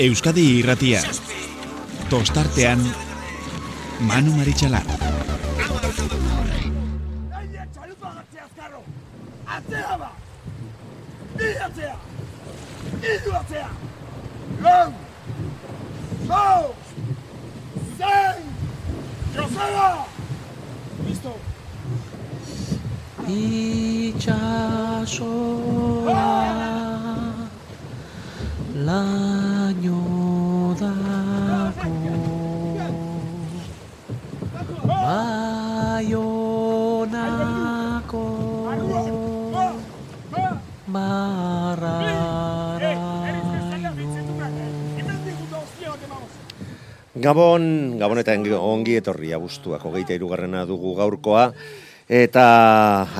Euskadi irratia. Tostartean Manu Maritxalar. Atzea ba! Bi atzea! Idu atzea! Lau! Zau! Zein! Joseba! Listo! Itxasoa laino dako Baionako Gabon, Gabon eta ongi etorri abuztuak hogeita irugarrena dugu gaurkoa, eta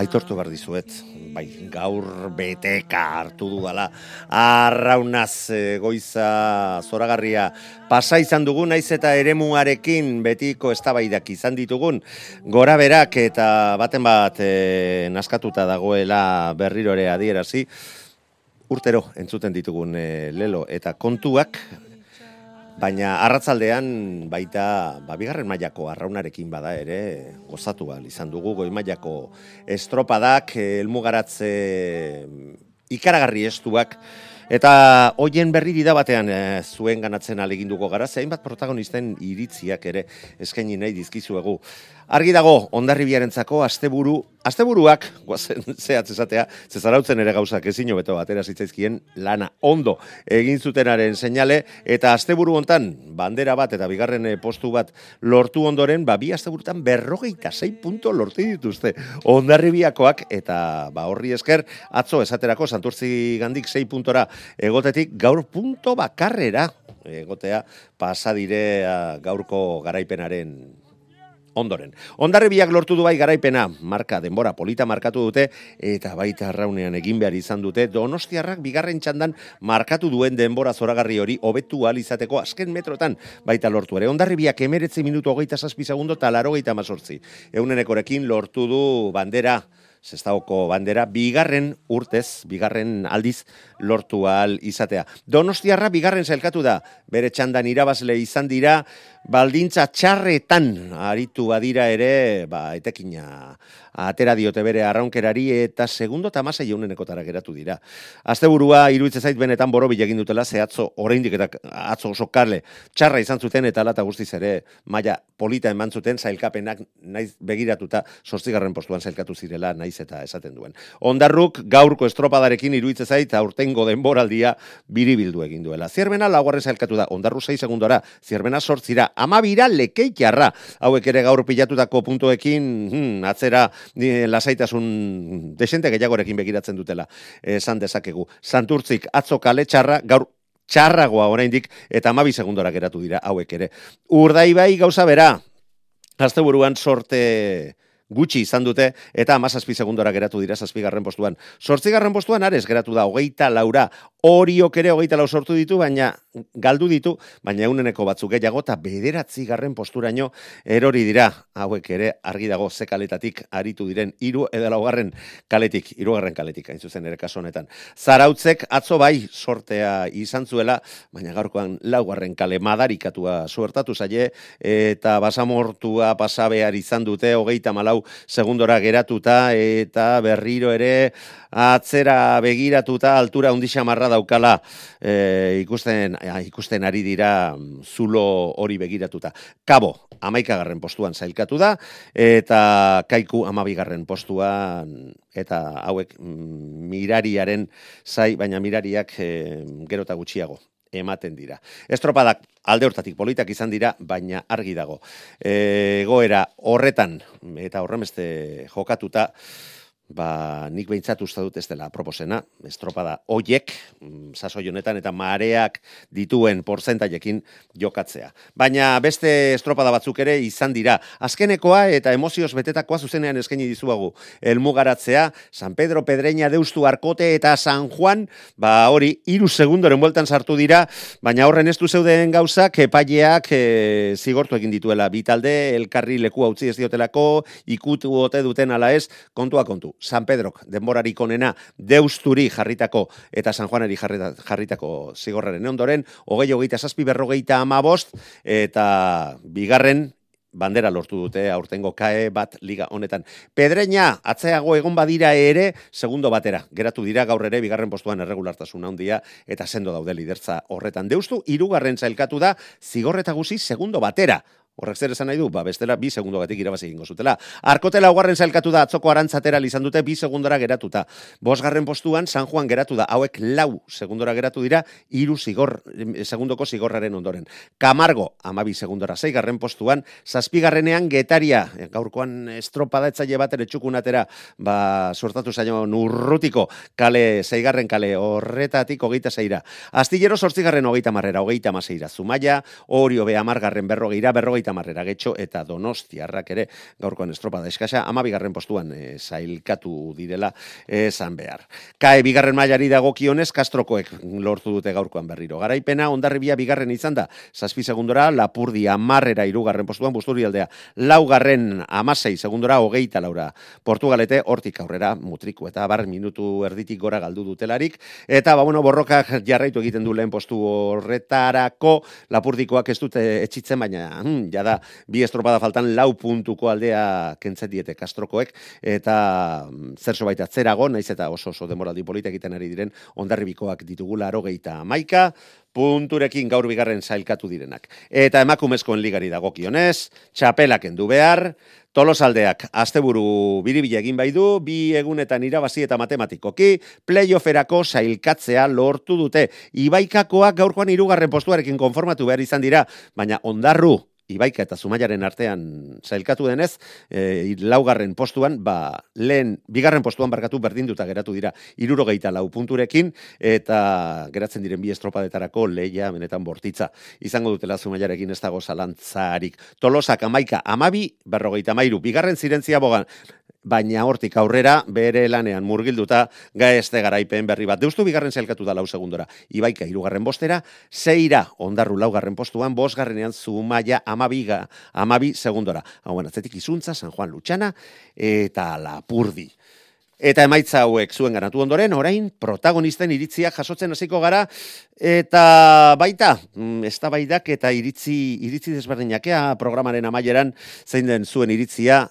aitortu behar dizuet, bai, gaur beteka hartu dudala, arraunaz e, goiza zoragarria. Pasa izan dugu, naiz eta eremuarekin betiko eztabaidak izan ditugun, gora berak eta baten bat e, naskatuta dagoela berrirore adierazi, urtero entzuten ditugun e, lelo eta kontuak, Baina arratzaldean baita ba, bigarren mailako arraunarekin bada ere gozatu ahal izan dugu goi mailako estropadak, elmugaratze ikaragarri estuak, eta hoien berri dida batean e, zuen ganatzen aleginduko gara, zein bat protagonisten iritziak ere eskaini nahi dizkizuegu. Argi dago, ondarribiarentzako asteburu, asteburuak, guazen zehatz esatea, zezarautzen ere gauzak ezin hobeto batera zitzaizkien lana ondo egin zutenaren seinale, eta asteburu hontan bandera bat eta bigarren eh, postu bat lortu ondoren, ba, bi asteburutan berrogeita sei punto lortu dituzte ondarribiakoak, eta ba, horri esker, atzo esaterako santurtzi gandik sei puntora egotetik gaur punto bakarrera egotea pasadire gaurko garaipenaren ondoren. Ondarribiak lortu du bai garaipena, marka denbora polita markatu dute, eta baita arraunean egin behar izan dute, donostiarrak bigarren txandan markatu duen denbora zoragarri hori hobetu al izateko azken metrotan baita lortu ere. Ondarribiak emeretzi minutu hogeita zazpi segundo talaro geita mazortzi. Eunenekorekin lortu du bandera, Zestaoko bandera, bigarren urtez, bigarren aldiz lortu al izatea. Donostiarra bigarren zailkatu da, bere txandan irabazle izan dira, baldintza txarretan aritu badira ere, ba, etekina atera diote bere arraunkerari eta segundo eta masa jaunenekotara geratu dira. Asteburua iruditzen zait benetan boro egin dutela, ze atzo oraindik eta atzo oso karle txarra izan zuten eta lata guztiz ere maila polita eman zuten zailkapenak naiz begiratuta sortzigarren postuan zailkatu zirela naiz eta esaten duen. Ondarruk gaurko estropadarekin iruditzen zait aurtengo denboraldia biribildu egin duela. Zierbena laugarren zailkatu da, ondarru 6 segundora, zierbena sortzira amabira lekeikarra. Hauek ere gaur pilatutako puntuekin hmm, atzera eh, lasaitasun desente gehiagorekin begiratzen dutela esan dezakegu. Santurtzik atzo kale txarra, gaur txarragoa oraindik eta amabi segundora geratu dira hauek ere. Urdai bai gauza bera, azte buruan sorte gutxi izan dute, eta amazazpi segundora geratu dira zazpigarren postuan. Sortzigarren postuan ares geratu da, hogeita laura, horiok ere hogeita lau sortu ditu, baina galdu ditu, baina euneneko batzuk gehiago, eta bederatzi garren posturaino erori dira, hauek ere argi dago ze kaletatik aritu diren, iru edo laugarren kaletik, irugarren kaletik, hain zuzen ere kaso honetan. Zarautzek atzo bai sortea izan zuela, baina gaurkoan laugarren kale madarikatua suertatu zaie, eta basamortua pasabear izan dute, hogeita malau segundora geratuta eta berriro ere atzera begiratuta altura undisa marra daukala e, ikusten, ikusten ari dira mm, zulo hori begiratuta. Kabo, amaikagarren postuan zailkatu da, eta kaiku amabigarren postuan, eta hauek mm, mirariaren zai, baina mirariak e, gerota gutxiago ematen dira. Estropadak alde hortatik politak izan dira, baina argi dago. E, goera horretan eta horremeste jokatuta, ba, nik behintzat usta dut ez dela proposena, estropada oiek, mm, sasoi honetan eta mareak dituen porzentaiekin jokatzea. Baina beste estropada batzuk ere izan dira. Azkenekoa eta emozioz betetakoa zuzenean eskaini dizuagu. Elmugaratzea, San Pedro Pedreña deustu arkote eta San Juan, ba hori, iru segundoren bueltan sartu dira, baina horren ez du zeuden gauzak, epaileak e, zigortu egin dituela. Bitalde, elkarri leku utzi ez diotelako, ikutu ote duten ala ez, kontua kontu San Pedrok denborarik onena deusturi jarritako eta San jarrita- jarritako zigorraren ondoren, hogei hogeita zazpi berrogeita ama bost, eta bigarren bandera lortu dute aurtengo kae bat liga honetan. Pedreña, atzeago egon badira ere, segundo batera. Geratu dira gaur ere, bigarren postuan erregulartasun handia eta sendo daude lidertza horretan. Deustu, irugarren zailkatu da, zigorreta guzi segundo batera. Horrek zer esan nahi du, ba, bestela bi segundogatik irabazi egingo zutela. Arkotela laugarren zailkatu da, atzoko arantzatera izan dute bi segundora geratuta. Bosgarren postuan, San Juan geratu da, hauek lau segundora geratu dira, hiru zigor, segundoko zigorraren ondoren. Camargo, amabi segundora, zeigarren postuan, zazpigarrenean getaria, eh, gaurkoan estropada etzaile bat ere txukunatera, ba, sortatu zaino nurrutiko, kale, zeigarren kale, horretatik hogeita zeira. Astillero sortzigarren hogeita marrera, hogeita maseira. Zumaia, Orio be amargarren berrogeira, berrogeita marrera getxo, eta donostiarrak ere gaurkoan estropada eskasa, amabigarren postuan e, zailkatu direla esan behar. Kae bigarren mailari dagokionez Kastrokoek lortu dute gaurkoan berriro. Garaipena ondarribia bigarren izan da, zazpi segundora, Lapurdi amarrera irugarren postuan, busturi aldea, laugarren amasei segundora, hogeita laura. Portugalete, hortik aurrera, mutriku eta bar minutu erditik gora galdu dutelarik, eta ba, bueno, borrokak jarraitu egiten du lehen postu horretarako, Lapurdikoak ez dute etxitzen, baina hmm, jada bi estropada faltan lau puntuko aldea kentzet diete Kastrokoek, eta mm, zer baita atzerago, naiz eta oso oso demoraldi polita egiten ari diren ondarribikoak ditugula arogeita maika, punturekin gaur bigarren zailkatu direnak. Eta emakumezkoen ligari dagokionez, txapelak endu behar, Tolosaldeak asteburu biribila egin bai du, bi egunetan irabazi eta matematikoki, playofferako sailkatzea lortu dute. Ibaikakoak gaurkoan hirugarren postuarekin konformatu behar izan dira, baina ondarru Ibaika eta Zumaiaren artean zailkatu denez, e, laugarren postuan, ba, lehen, bigarren postuan barkatu berdinduta geratu dira, irurogeita lau punturekin, eta geratzen diren bi estropadetarako leia benetan bortitza. Izango dutela Zumaiarekin ez dago zalantzarik. Tolosak amaika, amabi, berrogeita mairu, bigarren zirentzia bogan, baina hortik aurrera bere lanean murgilduta gaezte garaipen berri bat. Deustu bigarren zelkatu da lau segundora. Ibaika irugarren bostera, zeira ondarru laugarren postuan, bosgarrenean zumaia amabiga, amabi segundora. Hauen atzetik izuntza, San Juan Lutxana eta Lapurdi. Eta emaitza hauek zuen ganatu ondoren, orain protagonisten iritzia jasotzen hasiko gara, eta baita, mm, ez da baidak eta iritzi, iritzi desberdinakea programaren amaieran, zein den zuen iritzia,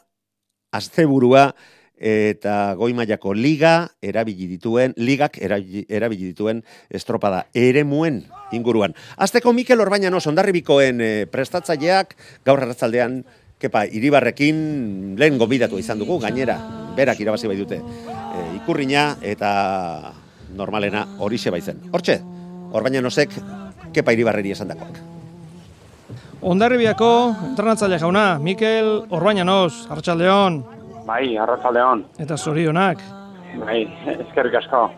asteburua eta goi mailako liga erabili dituen, ligak erabili, dituen estropada eremuen inguruan. Azteko Mikel Orbañanos ondarribikoen e, prestatzaileak gaur arratzaldean Kepa, iribarrekin lehen gobidatu izan dugu, gainera, berak irabazi bai dute e, ikurrina eta normalena horixe baizen. Hortxe, Orbañanosek Kepa iribarreri esan dakoak. Ondarribiako entrenatzaile jauna, Mikel Orbañanos, Arratsaldeon Bai, arratzaldeon. eta zorionak. Bai, eskerrik asko.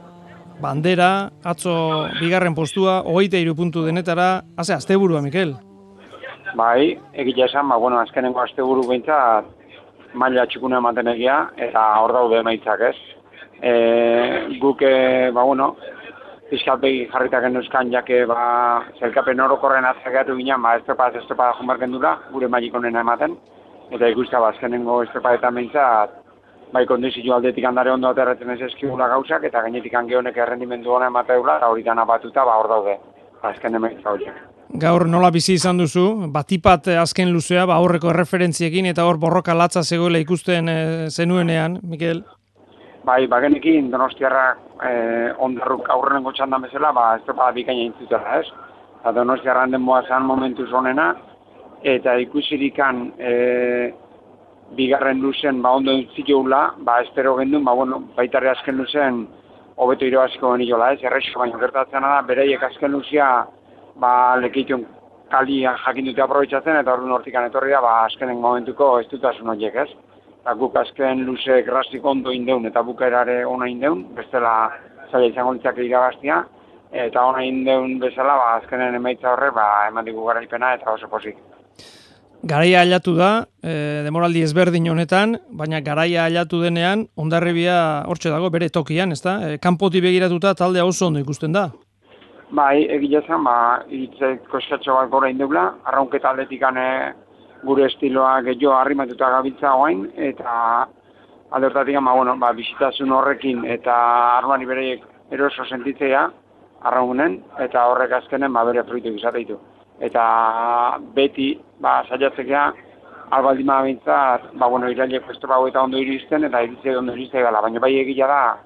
Bandera, atzo bigarren postua, hogeita iru puntu denetara, haze, asteburua, Mikel. Bai, egitea esan, ba, bueno, azkenengo asteburu behintzat maila txukuna ematen egia, eta hor daude emaitzak, ez? E, guk, e, ba, bueno, pizkalpegi jarritak genuzkan, jake, ba, zelkapen orokorren atzakeatu ginen, ba, estropada, estropada junbarken dura, gure mailik onena ematen, eta ikusta, ba, azkenengo estropadetan behintzat, bai kondizio aldetik handare ondo aterratzen ez eskigula gauzak, eta gainetik honek errendimendu ona emateula, eta horitan abatuta, ba, hor daude, azken emaitza horiek. Gaur nola bizi izan duzu, batipat eh, azken luzea, ba aurreko erreferentziekin eta hor borroka latza zegoela ikusten e, zenuenean, Mikel. Bai, bagenekin Donostiarra eh, ondarruk aurrenengo txandan bezala, ba, estropada bikaina intzutela, ez? Eta Donostiarran denboa zan momentu zonena, eta ikusirikan eh, bigarren luzen, ba, ondo entziteula, ba, espero gendun, ba, bueno, baitarri azken luzen, hobeto irabaziko geniola, ez? Errexo, baina gertatzen da, bereiek azken luzea, ba, lekitun kalia jakin dute aprobetsatzen, eta orduan hortikan etorri da, ba, azkenen momentuko ez dutasun horiek, ez? Eta guk azken luze grasik ondo indeun eta bukaerare ona indeun, bestela zaila izango litzake irabaztia, eta ona indeun bezala, ba, azkenen emaitza horre, ba, eman digu garaipena eta oso posik. Garaia aldatu da, e, demoraldi ezberdin honetan, baina garaia aldatu denean, ondarribia hortxe dago bere tokian, ezta? E, kanpoti begiratuta taldea oso ondo ikusten da. Bai, egia zen, ba, iritzek koskatxo bat gora indeula, arraunketa aldetikan e, gure estiloa gehiago arrimatuta gabiltza oain, eta alde hortatik, ba, bueno, ba, bizitasun horrekin eta armani bereiek eroso sentitzea, arraunen, eta horrek azkenen, ba, bere fruitu izateitu. Eta beti, ba, saiatzekea, albaldin ma ba, bueno, irailek estropa eta ondo iristen, eta iritze ondo iriste gala, baina bai egia da,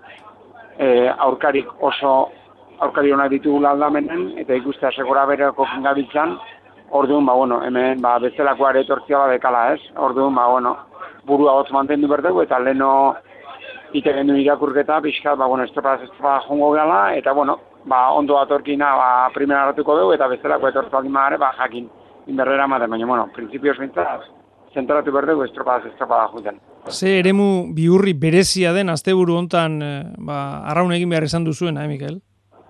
e, aurkarik oso, aurkari honak ditugula aldamenen, eta ikustea segura bereko gabiltzan, orduan, ba, bueno, hemen, ba, bestelako aretortzia ba, dekala, ez? Orduan, ba, bueno, burua hotz mantendu berdegu, eta leno ite gendu irakurketa, pixka, ba, bueno, estropa, estropa jongo gala, eta, bueno, ba, ondo atorkina, ba, primera hartuko dugu, eta bestelako etortzu aldin ba, jakin, inberrera maten, baina, bueno, prinsipioz bintzat, zentratu berdegu estropa, estropa juten. Ze eremu biurri berezia den asteburu hontan eh, ba, arraun egin behar izan duzuen, eh, Mikel?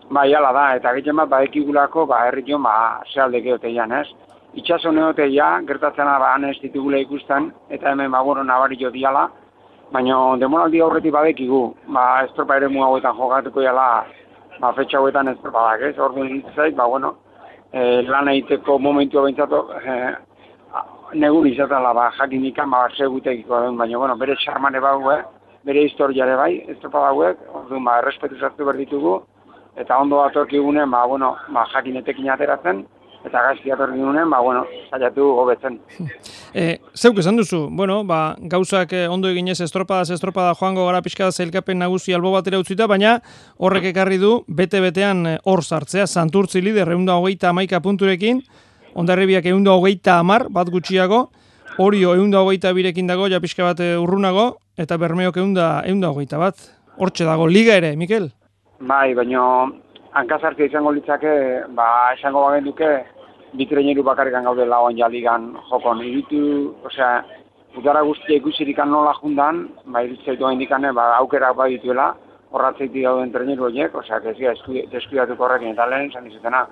Bai, ala da, eta gehien bat, ba, ekigulako, ba, herri jo, ba, zehalde geoteian, ez? Itxaso neoteia, gertatzen ba, ez ditugula ikusten, eta hemen, ba, bueno, nabari jo diala, baina demoraldi horreti badekigu, ba, estropa ere hauetan jokatuko jala, ba, fetxa hauetan estropa ez? Ordu zait, ba, bueno, e, lan egiteko momentu bentsatu, e, negun izatela, ba, jakin ikan, ba, segutekiko den, baina, bueno, bere xarmane bau, eh? bere historiare bai, estropa dauek, orduan, ba, errespetu zartu berditugu, eta ondo atorkigunen, ba, bueno, ba, jakinetekin ateratzen, eta gaizki atorkigunen, ba, bueno, saiatu hobetzen. E, zeuk esan duzu, bueno, ba, gauzak eh, ondo eginez estropada, estropada joango gara pixka zailkapen nagusi albo batera utzita, baina horrek ekarri du, bete-betean eh, hor sartzea, santurtzi lider, eunda hogeita amaika punturekin, ondarribiak eunda hogeita amar, bat gutxiago, Orio eunda hogeita birekin dago, ja pixka bat eh, urrunago, eta bermeok eunda, eunda hogeita bat. Hortxe dago, liga ere, Mikel? Bai, baina hankazartia izango litzake, ba, esango bagen duke, bitreineru bakarrikan gaude lagoan jaligan jokon. Iritu, osea, udara guztia ikusirikan nola jundan, ba, iritzaitu indikane, ba, aukera bai dituela, horratzeitik gauden treneru horiek, osea, ez gira deskuidatuko horrekin eta lehen, zan izatena,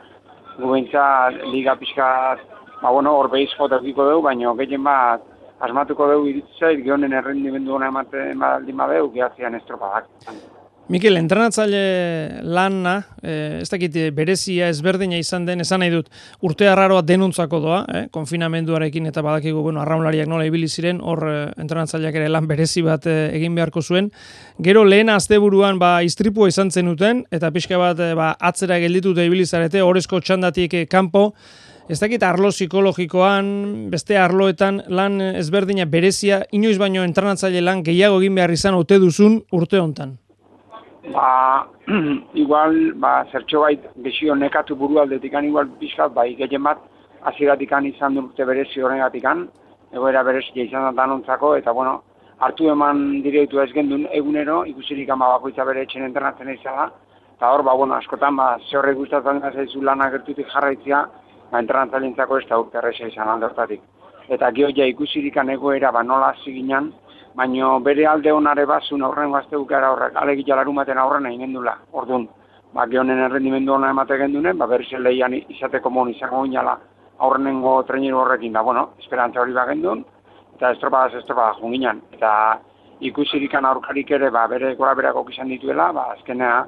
gubentza liga pixka, ba, bueno, hor behiz jotatuko dugu, baina gehien bat, asmatuko dugu iritzait, gehonen errendimendu hona ematen baldin badeu, gehatzean estropadak. Mikel, entrenatzaile lana, eh, ez dakit berezia ezberdina izan den, esan nahi dut, urte harraroa denuntzako doa, eh, konfinamenduarekin eta badakigu, bueno, arraunlariak nola ibili ziren, hor eh, entrenatzaileak ere lan berezi bat eh, egin beharko zuen. Gero lehen asteburuan ba, istripua izan zenuten, eta pixka bat eh, ba, atzera gelditu da ibili zarete, horrezko txandatik eh, kanpo, Ez dakit arlo psikologikoan, beste arloetan lan ezberdina berezia, inoiz baino entrenatzaile lan gehiago egin behar izan ote duzun urte hontan ba, igual, ba, zertxo bait, gesio nekatu buru aldetikan, igual, pixkat, bai, gehien bat, aziratikan izan dute berezi horregatikan, egoera berezi izan da danontzako, eta, bueno, hartu eman direitu ez gendun egunero, ikusirik ama bakoitza bere etxen internatzen izala, eta hor, ba, bueno, askotan, ba, ze horrek gustatzen da zaizu lana gertutik jarraitzia, ba, internatzailintzako ez da urte izan aldortatik. Eta gehoia ikusirikan egoera, ba, nola hasi baino bere alde honare bazun aurren gara horrek, alegi jalarumaten aurren egin gendula, orduan, ba, gehonen errendimendu hona emate gendune, ba, berriz leian izateko mon izango ginala aurrenengo treneru horrekin, da, bueno, esperantza hori bagendun, eta estropadaz estropada junginan, eta ikusirikan aurkarik ere, ba, bere gora berako izan dituela, ba, azkenea,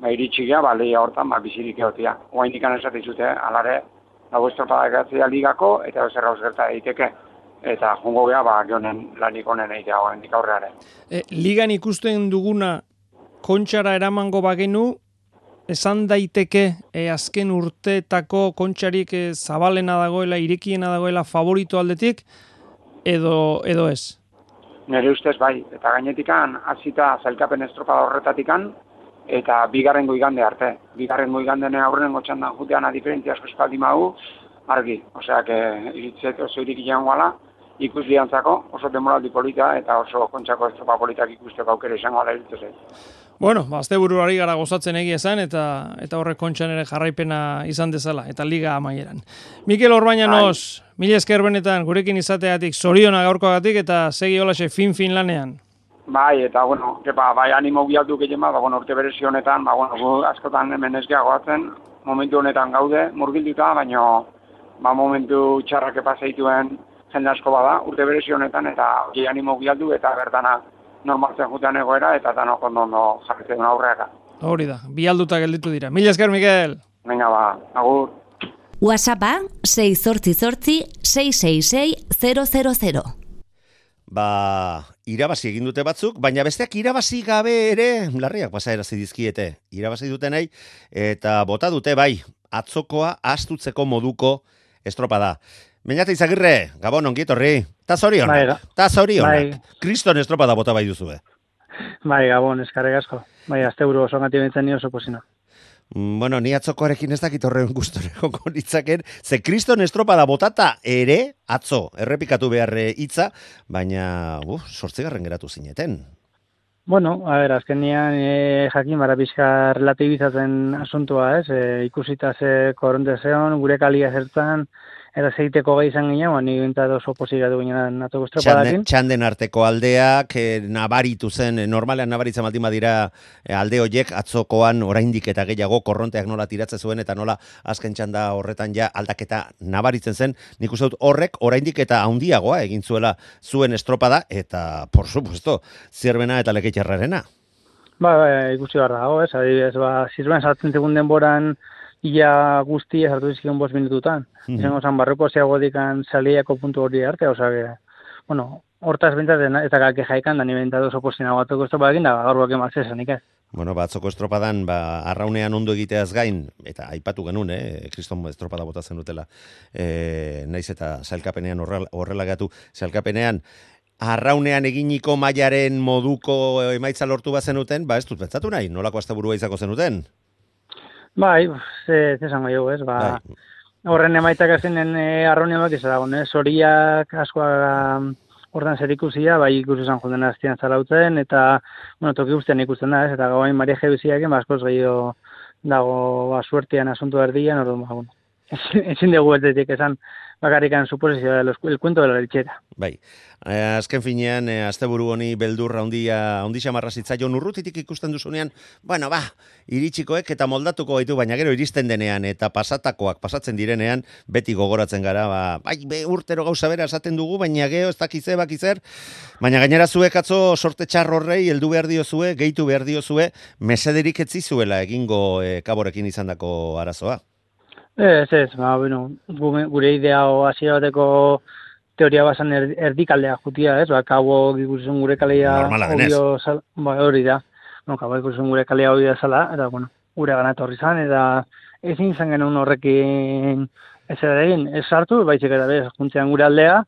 ba, iritsi ba, lehia hortan, ba, bizirik egotia. Oa indikan esatizute, alare, dago estropada egatzea ligako, eta bezerra gerta egiteke eta jongo geha, ba, gehonen lanik honen egitea hoen aurreare. E, ligan ikusten duguna kontxara eramango bagenu, esan daiteke e, azken urteetako kontxarik e, zabalena dagoela, irekiena dagoela favorito aldetik, edo, edo ez? Nere ustez bai, eta gainetikan hasita zailkapen estropada horretatikan, eta bigarren goigande arte. Bigarren goigandene aurren gotxandan jutean a diferentzia asko espaldi magu, argi. Osea, que iritzet oso irik guala, ikusliantzako, oso demoraldi polita eta oso kontxako estropa politak ikusteko aukera izango ala iritzez. Bueno, ba, azte buruari gara gozatzen egia esan, eta eta horrek kontxan ere jarraipena izan dezala, eta liga amaieran. Mikel Orbañanos, mila esker benetan, gurekin izateatik, zoriona gaurkoagatik, eta segi holaxe fin-fin lanean. Bai, eta, bueno, kepa, bai, animo bialdu gehiago, ba, bueno, urte berezi honetan, ba, bueno, askotan hemen goatzen, momentu honetan gaude, murgilduta, baina, ba, momentu txarrak epazeituen, jende asko bada, urte berezi honetan, eta gehi animo bialdu, eta bertana normaltzen jutean egoera, eta no ondo jarritzen aurreaka. Hori da, bialduta gelditu dira. Mila esker, Miguel! Venga, ba, agur. WhatsAppa 6 sortzi sortzi 666 000. Ba, irabazi egin dute batzuk, baina besteak irabazi gabe ere, larriak pasa erazi dizkiete, irabazi dutenei, eta bota dute bai, atzokoa astutzeko moduko estropada. Meñate izagirre, gabon ongietorri, ta zorionak, Bai, ta zorionak, bai. kriston estropada bota bai duzue. Bai, gabon, eskarrik asko. Bai, azte buru oso gati bintzen ni oso posina. Mm, Bueno, ni atzokoarekin ez dakit horren gustore joko nitzaken, ze kriston estropada botata ere, atzo, errepikatu behar eh, hitza, baina, uf, sortzigarren geratu zineten. Bueno, a ber, azkenian e, jakin bara pixka relatibizatzen asuntua, ez? E, ikusita ze koronte zeon, gure kalia zertan, eta zeiteko gai izan ginen, ba, ni bintzat oso posira du ginen atoko Txanden, estropadakin. txanden arteko aldeak, eh, nabaritu zen, eh, normalean nabaritzen baldin badira eh, alde hoiek atzokoan oraindik eta gehiago korronteak nola tiratzen zuen eta nola azken txanda horretan ja aldaketa nabaritzen zen, nik uste dut horrek oraindik eta handiagoa egin zuela zuen estropada eta, por supuesto, zierbena eta leketxarrarena. Ba, ba, ikusi behar dago, ez? Adibidez, ba, zirben sartzen segun denboran ia guztia sartu dizkion bost minututan. Mhm. Izango zan, barruko zeagodikan saliako puntu hori arte, oza, que, bueno, hortaz bintzat eta kake jaikan, da ni bintzat oso postina batoko estropadakin, da gaur bake matzesanik ez. Bueno, batzoko estropadan, ba, arraunean ondo egiteaz gain, eta aipatu genuen, eh, kriston estropada bota zen dutela, eh, naiz eta zailkapenean horrela, horrela gatu, zailkapenean, arraunean eginiko mailaren moduko emaitza lortu bazenuten, ba ez dut pentsatu nahi, nolako asteburua izako zenuten? Bai, ze, ze esango jo, ez, ba, Bai. horren emaitzak azinen e, arraunia bak izan ez, horiak askoa hortan zer ikusia, bai ikusi zan joden aztian zarautzen, eta, bueno, toki guztian ikusten da, ez, eta gauain Maria Jebiziak, ba, askoz gehiago dago, ba, suertian asuntu erdian, orduan, ba, bueno, ezin dugu beltetik esan, bakarrikan suposizioa, el, cuento de la lechera. Bai, eh, azken finean, eh, asteburu honi beldurra handia, handi xamarra zitzaion urrutitik ikusten duzunean, bueno, ba, iritsikoek eta moldatuko gaitu, baina gero iristen denean eta pasatakoak pasatzen direnean, beti gogoratzen gara, ba, bai, be, urtero gauza bera esaten dugu, baina gero ez dakize, bakizer, baina gainera zuek atzo sorte txar horrei heldu behar diozue, gehitu behar diozue, mesederik etzi zuela egingo eh, kaborekin izandako arazoa. Ez, ez, ba, bueno, gume- gure idea o bateko teoria basan er, erdikaldea jutia, ez? Ba, kabo ikusten gure kalea Normala obvio sal, ba, hori da. No, kabo ikusten gure kalea hori da zala, eta, bueno, gure gana etorri zan, eta ezin izan genuen horrekin ez egin, ez sartu, baizik eta bez, juntzean gure aldea,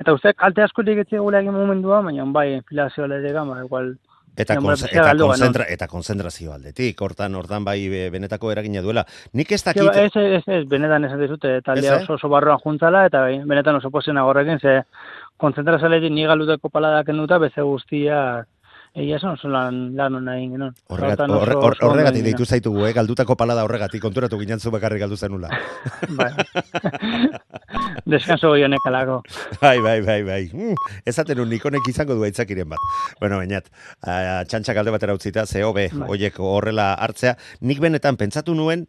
eta uste kalte askorik etxe gure egin momentua, baina bai, enfilazio aldetik, ba, igual, Eta, konze- eta, konzentra, eta konzentrazio aldetik, hortan, hortan bai be- benetako eragina duela. Nik ez dakit, ba, ez, ez, ez, benetan esan dizute, taldea Ez, eh? oso oso barruan juntzala, eta bai, benetan oso posena horrekin, ze konzentrazaletik ni galuteko paladak enduta, beze guztia, egia esan oso lan, lan hona egin genuen. Horregat, Horretan oso- horre, oso hor- ondo horregatik egin deitu zaitugu, eh? galdutako palada horregatik, konturatu ginen zu bakarrik galdu zenula. Bai. Deskanso goionek alako. bai, bai, bai, bai. Mm, ezaten un nikonek izango du aitzakiren bat. Bueno, bainat, uh, txantxak alde batera utzita, ze hobe, Bai. oiek horrela hartzea. Nik benetan pentsatu nuen,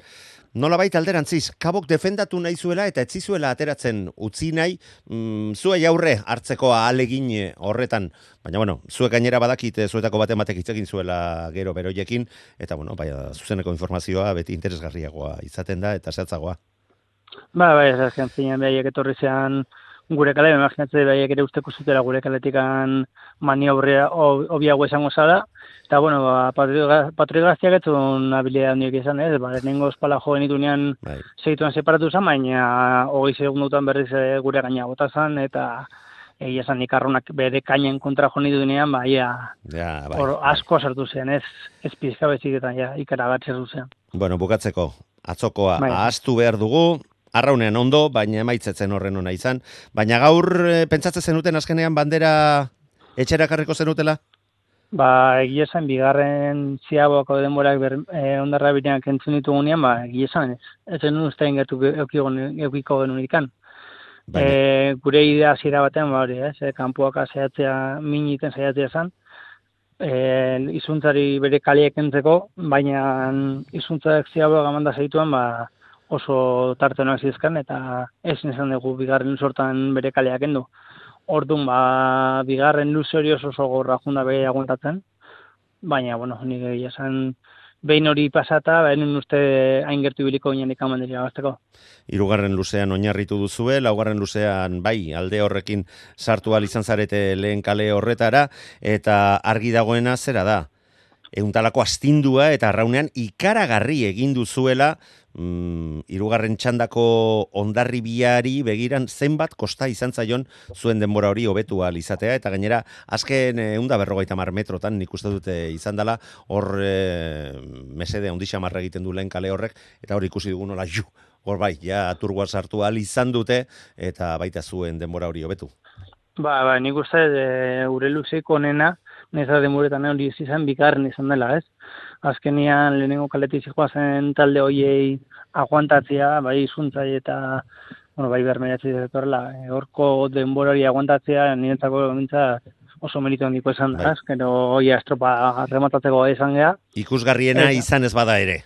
nola baita alderantziz, kabok defendatu nahi zuela eta etzizuela ateratzen utzi nahi, mm, zuei aurre hartzeko ahalegin horretan. Baina, bueno, zuek gainera badakit eh, zuetako baten batek hitz egin zuela gero beroiekin, eta, bueno, bai, zuzeneko informazioa beti interesgarriagoa izaten da, eta zehatzagoa. Ba, bai, ez azken zinean behaiek etorri zean gure kale, imaginatze behaiek ere usteko zutela gure kaletikan maniobrea obiago izango zala, eta bueno, ba, Patrick Gaztiak etzun habilidad handiak izan, ez, ba, lehenengo espala jo genitunean Bai. segituan separatu zen, baina hogei segundutan berriz gure gaina bota zen, eta egia esan ikarronak bere kainen kontra jo nitunean, ba, ia, Ja, bai. hor asko sartu zen, ez, ez pizka bezik eta ja, ikaragatze zen. Bueno, bukatzeko, atzokoa Bai. ahaztu behar dugu, arraunean ondo, baina emaitzetzen horren ona izan. Baina gaur e, pentsatzen zenuten azkenean bandera etxera karriko zenutela? Ba, egia esan, bigarren ziaboako denborak ber, e, ondarra bideak entzun ditugunean, ba, egia esan, ez. Ez zenun uste ingertu eukiko, genuen ikan. Baina, E, gure idea zira batean, ba, hori, ez, e, kanpoak saiatzea, miniten saiatzea zen, e, izuntzari bere kaliek entzeko, baina izuntzak ziaboak amanda zaituan, ba, oso tartenoak zizkan, eta ezin esan dugu bigarren sortan bere kaleak endu. Orduan, ba, bigarren luze hori oso oso gorra junda bere aguantatzen, baina, bueno, egia esan behin hori pasata, behin uste hain gertu biliko ginen ikaman dira gazteko. Hirugarren luzean oinarritu duzue, laugarren luzean bai, alde horrekin sartu izan zarete lehen kale horretara, eta argi dagoena zera da. Euntalako astindua eta arraunean ikaragarri egin duzuela mm, irugarren txandako ondarri biari begiran zenbat kosta izan zaion zuen denbora hori hobetu izatea eta gainera azken eunda berrogeita mar metrotan nik uste dute izan dela hor e, mesede ondisa marra egiten du lehen kale horrek eta hor ikusi dugu nola ju hor bai, ja turgoa sartu al izan dute eta baita zuen denbora hori hobetu. Ba, ba, nik uste e, ure luzeiko onena, neza demuretan hori izan bikarren izan dela, ez? Azkenian lehenengo kaletik zikoa zen talde hoiei aguantatzea, bai izuntzai eta bueno, bai bermeiatzi detorrela, e, horko denbora hori aguantatzea niretzako mintza oso meritu handiko esan da, bai. Gero hoi estropa rematatzeko izan gea. Ikusgarriena izan ez bada ere.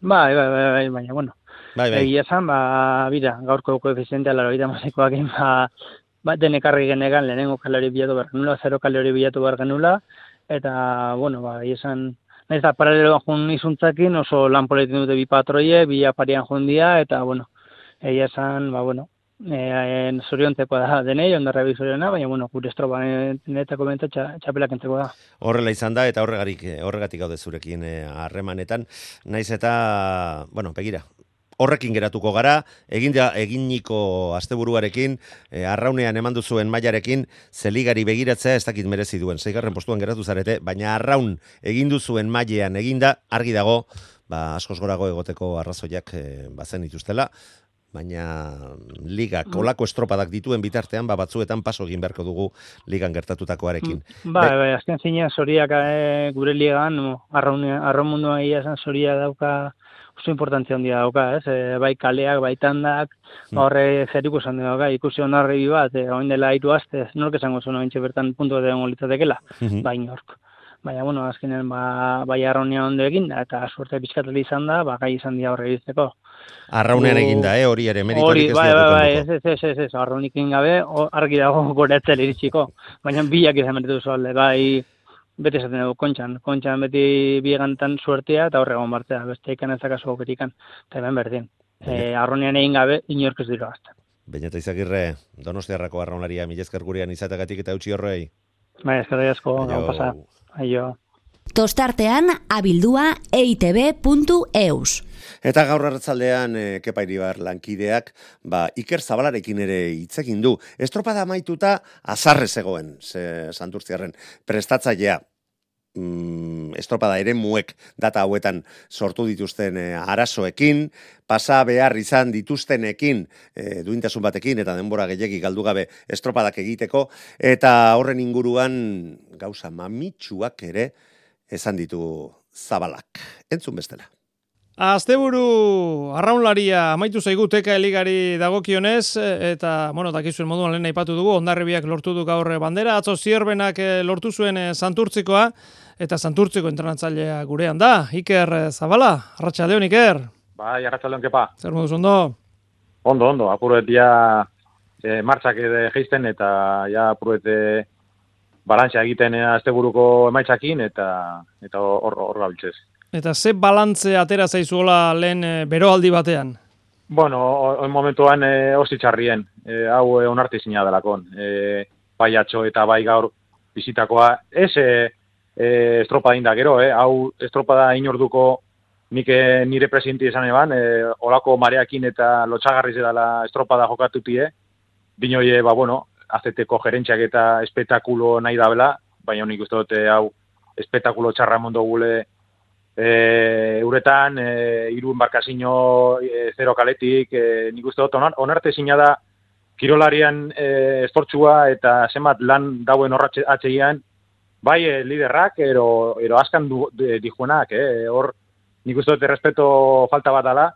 Bai, bai, bai, bai, baina, bueno. Bai, bai. Egia esan, ba, bira, gaurko koefizientea laro gita mazikoak ba, ba, denekarri genegan lehenengo kalori bilatu behar genula, zero kalori bilatu behar genula, eta, bueno, ba, esan, nahiz da, paraleloan jun izuntzakin, oso lan politin dute bi patroie, bi aparian jundia, eta, bueno, egia esan, ba, bueno, e, e, zorionteko da denei, ondarra bi baina, bueno, gure estroba netako benta txapelak entzeko da. Horrela izan da, eta horregatik, horregatik gaude zurekin eh, harremanetan, naiz eta, bueno, begira, horrekin geratuko gara, egin da, eginiko asteburuarekin, e, arraunean eman duzuen mailarekin, zeligari begiratzea ez dakit merezi duen, zeigarren postuan geratu zarete, baina arraun egin duzuen mailean eginda, argi dago, ba, askoz gorago egoteko arrazoiak e, bazen dituztela, baina liga mm. kolako estropadak dituen bitartean ba batzuetan paso egin beharko dugu ligan gertatutakoarekin. Mm. Ba, bai, azken zina soriak e, gure ligan arraun arraun mundua ia soria dauka oso importantzia handia dauka, ez? E, bai kaleak, bai tandak, mm. horre zeriko esan dauka, ikusi onarri bat, e, oin dela hiru aste, nork esango zuen ointxe bertan puntu edo litzatekela, mm -hmm. bai nork. Baina, bueno, azkenen, ba, bai arraunia ondo eta suerte pizkateli izan da, ba, gai izan dia horre bizteko. Arraunean egin da, eh, hori ere, meritorik ez bai, bai, bai, ez, ez, ez, ez, arraunik egin gabe, argi dago gore etzel iritsiko, baina biak izan meritu zualde, bai, beti esaten dugu kontxan. Kontxan beti biegantan suertea eta horregon bartzea. Beste ikan ez dakazu aukerikan. Eta hemen berdin. E, arronian egin gabe, inork ez dira gazta. Baina izagirre, donostiarrako arraunlaria, milezker gurean izatagatik eta utzi horrei. Bai, ezkerra jasko, gau pasa. Aio. Tostartean, abildua eitb.eus. Eta gaur hartzaldean, e, eh, kepa iribar lankideak, ba, Iker Zabalarekin ere hitzekin du. Estropada maituta azarre zegoen, ze, santurtziarren, prestatzailea, mm, estropada ere muek data hauetan sortu dituzten e, arazoekin, pasa behar izan dituztenekin, e, duintasun batekin, eta denbora gehiagik galdu gabe estropadak egiteko, eta horren inguruan gauza mamitsuak ere esan ditu zabalak. Entzun bestela. Asteburu arraunlaria amaitu zaigu teka eligari dagokionez eta bueno, dakizuen moduan lehen aipatu dugu Hondarribiak lortu du gaur bandera, atzo zierbenak eh, lortu zuen eh, Santurtzikoa eta Santurtziko entrenatzailea gurean da. Iker eh, Zabala, Arratsaldeon Iker. Bai, Arratsaldeon kepa. Zer moduz ondo? Ondo, ondo, apuruet ja e, martxak edo geisten eta ja apuruet balantzea egiten asteburuko emaitzakin eta eta hor hor gabiltzez. Eta ze balantze atera zaizuola lehen e, beroaldi batean? Bueno, oin momentuan e, osi txarrien, e, hau e, onarti zina delakon. E, bai atxo eta bai gaur bizitakoa. Ez e, e, estropa dinda gero, e, hau estropa da inorduko nik nire presidenti esan eban, e, olako mareakin eta lotxagarri zedala estropa da jokatutie. Binoie, ba, bueno, azeteko gerentxak eta espetakulo nahi dabela, baina nik uste dute hau espetakulo txarra mondo gule e, uretan e, iru embarkazino e, zero kaletik, e, nik uste dut, onar, onarte zina da kirolarian e, estortzua eta zenbat lan dauen horratxe atxegian, bai e, liderrak, ero, ero askan du, de, dijuenak, eh? hor nik uste dut errespeto falta bat dala,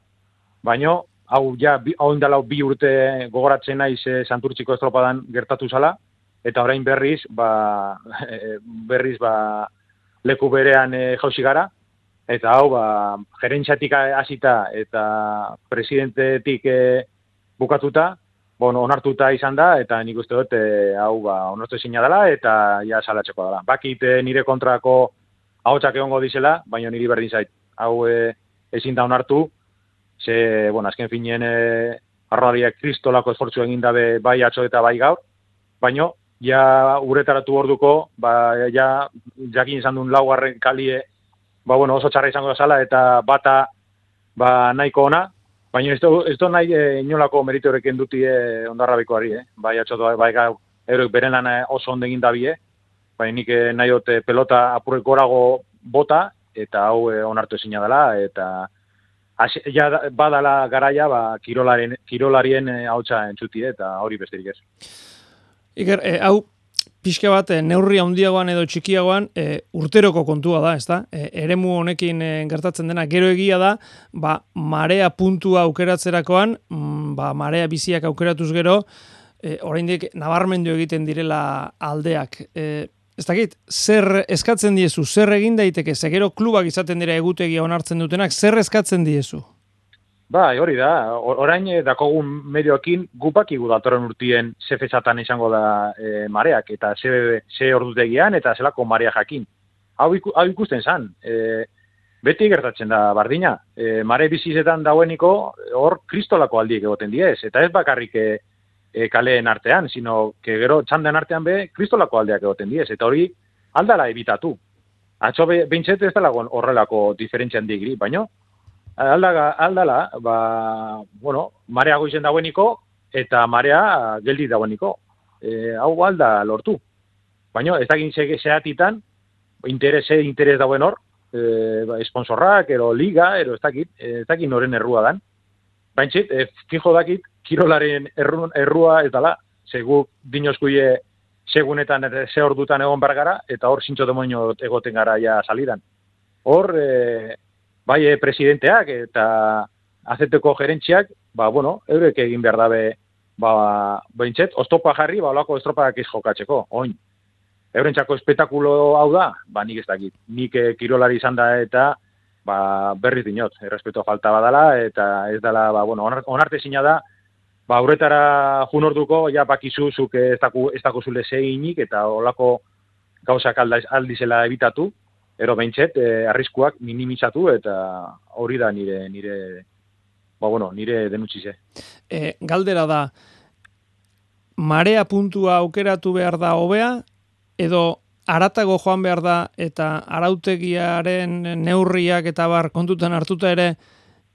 baino, hau ja, hau bi urte gogoratzen naiz e, santurtziko estropadan gertatu zala, eta orain berriz, ba, e, berriz, ba, leku berean e, jausi gara, Eta hau, ba, gerentxatik hasita eta presidentetik e, bukatuta, bon, onartuta izan da, eta nik uste dut, e, hau, ba, onartu ezin dela, eta ja salatzeko dela. Bakit e, nire kontrako ahotsak egongo dizela, baina niri berdin zait. Hau e, ezin da onartu, ze, bueno, azken finien e, arroariak kristolako esfortzu egin dabe bai atxo eta bai gaur, baino, ja uretaratu orduko, ba, ja, jakin izan duen laugarren kalie, ba, bueno, oso txarra izango da zala, eta bata, ba, nahiko ona, baina ez, ez do nahi e, inolako meritu horrekin duti e, ondarrabikoari, eh? bai atxo bai gaur, erok beren lana oso ondegin dabie, baina nik eh, nahi dut pelota apurrek gorago bota, eta hau onartu ezina dela, eta ja badala garaia ba, kirolaren, kirolarien e, hautsa entzuti, eta hori besterik ez. Iker, e, hau pixka bat e, neurri handiagoan edo txikiagoan e, urteroko kontua da, ezta? E, eremu honekin e, gertatzen dena gero egia da, ba, marea puntua aukeratzerakoan, mm, ba, marea biziak aukeratuz gero, e, oraindik nabarmendu egiten direla aldeak. E, ez dakit, zer eskatzen diezu, zer egin daiteke, zegero klubak izaten dira egutegia onartzen dutenak, zer eskatzen diezu? Bai, hori da, orain eh, dakogun medioekin gupakigu datorren urtien ze fetxatan izango da e, mareak, eta ze, ze ordutegian, eta zelako marea jakin. Hau, hau ikusten zan, e, beti gertatzen da bardina, e, mare bizizetan daueniko hor kristolako aldiek egoten diez, eta ez bakarrik e, kaleen artean, sino que gero txanden artean be kristolako aldeak egoten diez, eta hori aldala ebitatu. Atxo be, behintzet ez dela horrelako diferentzian digri, baino, aldaga, aldala, ba, bueno, marea goizen dagoeniko, eta marea geldi dagoeniko. E, hau alda lortu. Baina, ez dakit zehatitan, interese, interes dagoen hor, e, ba, esponsorrak, ero liga, ero ez dakit, ez dakit noren errua dan. Baina, e, fijo dakit, kirolaren errua ez dala, segu dinozkuie segunetan ze hor dutan egon bargara, eta hor zintxo demonio egoten gara ja salidan. Hor, e, bai eh, presidenteak eta azeteko gerentziak, ba, bueno, eurek egin behar dabe, ba, behintzet, oztopa jarri, ba, olako estropadak jokatzeko, oin. Eurentzako espetakulo hau da, ba, nik ez dakit. Nik eh, kirolari izan da eta, ba, berriz dinot, errespeto falta badala, eta ez dela, ba, bueno, onarte zina da, ba, aurretara jun orduko, ja, bakizu, zuk ez daku, ez daku zule zeinik, eta olako gauzak aldizela ebitatu, ero behintzet, e, arriskuak minimizatu eta hori da nire nire ba bueno, nire denutzize. E, galdera da marea puntua aukeratu behar da hobea edo aratago joan behar da eta arautegiaren neurriak eta bar kontutan hartuta ere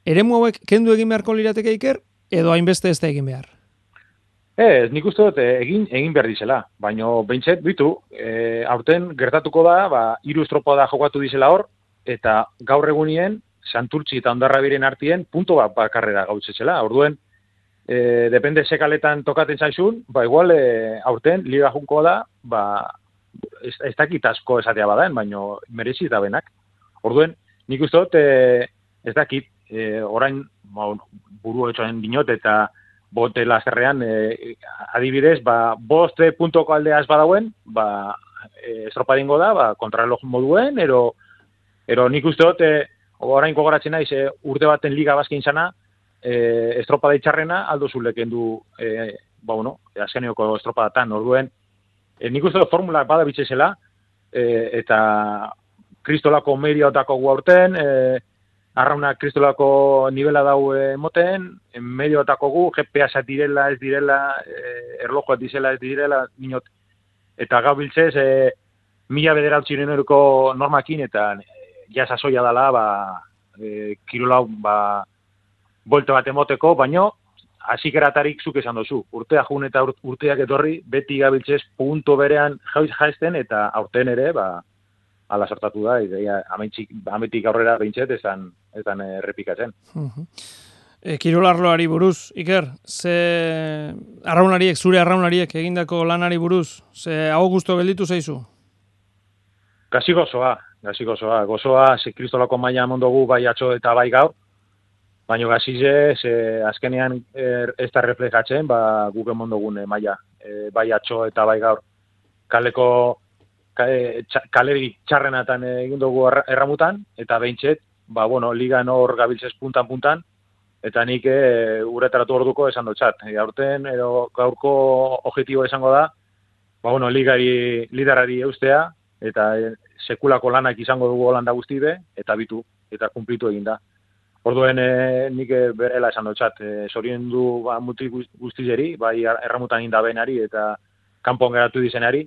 eremu hauek kendu egin beharko lirateke iker edo hainbeste ez da egin behar? Ez, nik uste dut eh, egin egin behar dizela, baina behintzet, bitu, e, aurten gertatuko da, ba, iru estropa da jokatu dizela hor, eta gaur egunien, santurtzi eta ondarra biren artien, punto bat bakarrera gautzetzela. Orduen, e, depende sekaletan tokaten zaizun, ba, igual, e, aurten, liga junko da, ba, ez, ez dakit asko esatea badaen, baina merezi da benak. Orduen, nik uste dut, e, ez dakit, e, orain, ba, buru etxoen dinot, eta, bote laserrean, e, adibidez, ba, boste puntoko aldea ez badauen, ba, e, estropa da, ba, kontrareloj moduen, ero, ero nik uste dut, e, orain kogoratzen naiz, e, urte baten liga bazkin zana, e, estropa da aldo zuleken du, e, ba, bueno, e, azkenioko estropa datan, orduen, e, nik uste dut formula bada bitzezela, e, eta kristolako meriotako guaurten, e, arrauna kristolako nivela dau emoten, en medio atako gu, GPS direla, ez direla, e, erlojoa dizela, ez direla, minot, eta gau biltzez, e, mila bederautzi normakin, eta e, ja sasoia dala, ba, e, kirolau, ba, bolte bat emoteko, baino, hasi geratarik zuk esan dozu. Urtea jun eta urteak etorri, beti gabiltzez punto berean jaiz jaizten, eta aurten ere, ba, ala sortatu da, ideia ametzik, ametik aurrera behintzet, esan, esan errepikatzen. E, kirolarloari buruz, Iker, ze arraunariek, zure arraunariek egindako lanari buruz, ze hau guztu gelditu zeizu? Gazi gozoa, gazi gozoa. Gozoa, ze kristolako maia mondogu bai atxo eta bai gau, baina gazi ze, azkenean er, ez da reflejatzen, ba, guke mondogun maia, e, bai atxo eta bai gaur. Kaleko kaleri txarrenatan egin dugu erramutan, eta behintzet, ba, bueno, liga hor gabiltzez puntan-puntan, eta nik e, uretaratu orduko esan dutxat. E, aurten, edo gaurko objetibo esango da, ba, bueno, ligari liderari eustea, eta e, sekulako lanak izango dugu Holanda guzti be, eta bitu, eta kumplitu egin da. Orduen e, nik e, berela esan dutxat, e, zorien du ba, muti guztizeri, bai erramutan inda benari eta kanpon geratu dizenari,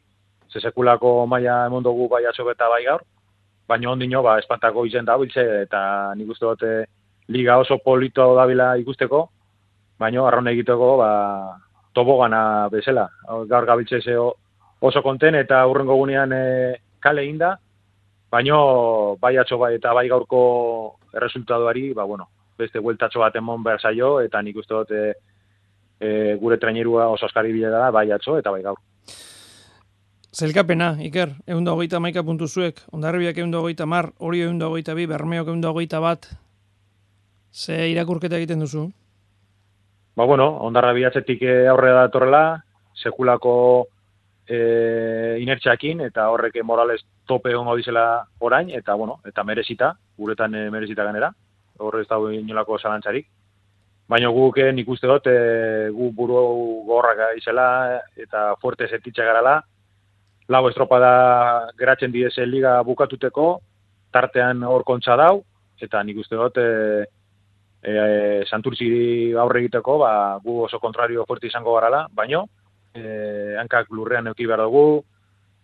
ze sekulako maia emon dugu bai atxobe eta bai gaur, baina ondino ba, espantako izen da biltze, eta nik uste dute liga oso polito dabila ikusteko, baina arron egiteko ba, tobogana bezala, gaur gabiltze oso konten, eta hurrengo gunean e, kale inda, baina bai atxo bai eta bai gaurko erresultadoari, ba, bueno, beste hueltatxo bat emon behar zaio, eta nik uste dut e, e, gure trainerua oso askari bile da, bai atxo eta bai gaur. Zelkapena, Iker, egun da hogeita maika puntu zuek, ondarribiak egun da hogeita mar, hori egun da hogeita bi, bermeok egun da hogeita bat, ze irakurketa egiten duzu? Ba, bueno, ondarra aurre da torrela, sekulako e, inertxakin, eta horrek morales tope hongo dizela orain, eta, bueno, eta merezita, guretan e, merezita ganera, horre ez dago inolako zalantzarik. Baina guk nik uste dut, e, gu buru gorrak izela, eta fuerte zetitxa garala, lau estropada geratzen dieze liga bukatuteko, tartean hor kontza dau, eta nik uste dut, e, e, santurtzi aurre egiteko, ba, gu oso kontrario fuerte izango garala, baino, e, hankak lurrean euki behar dugu,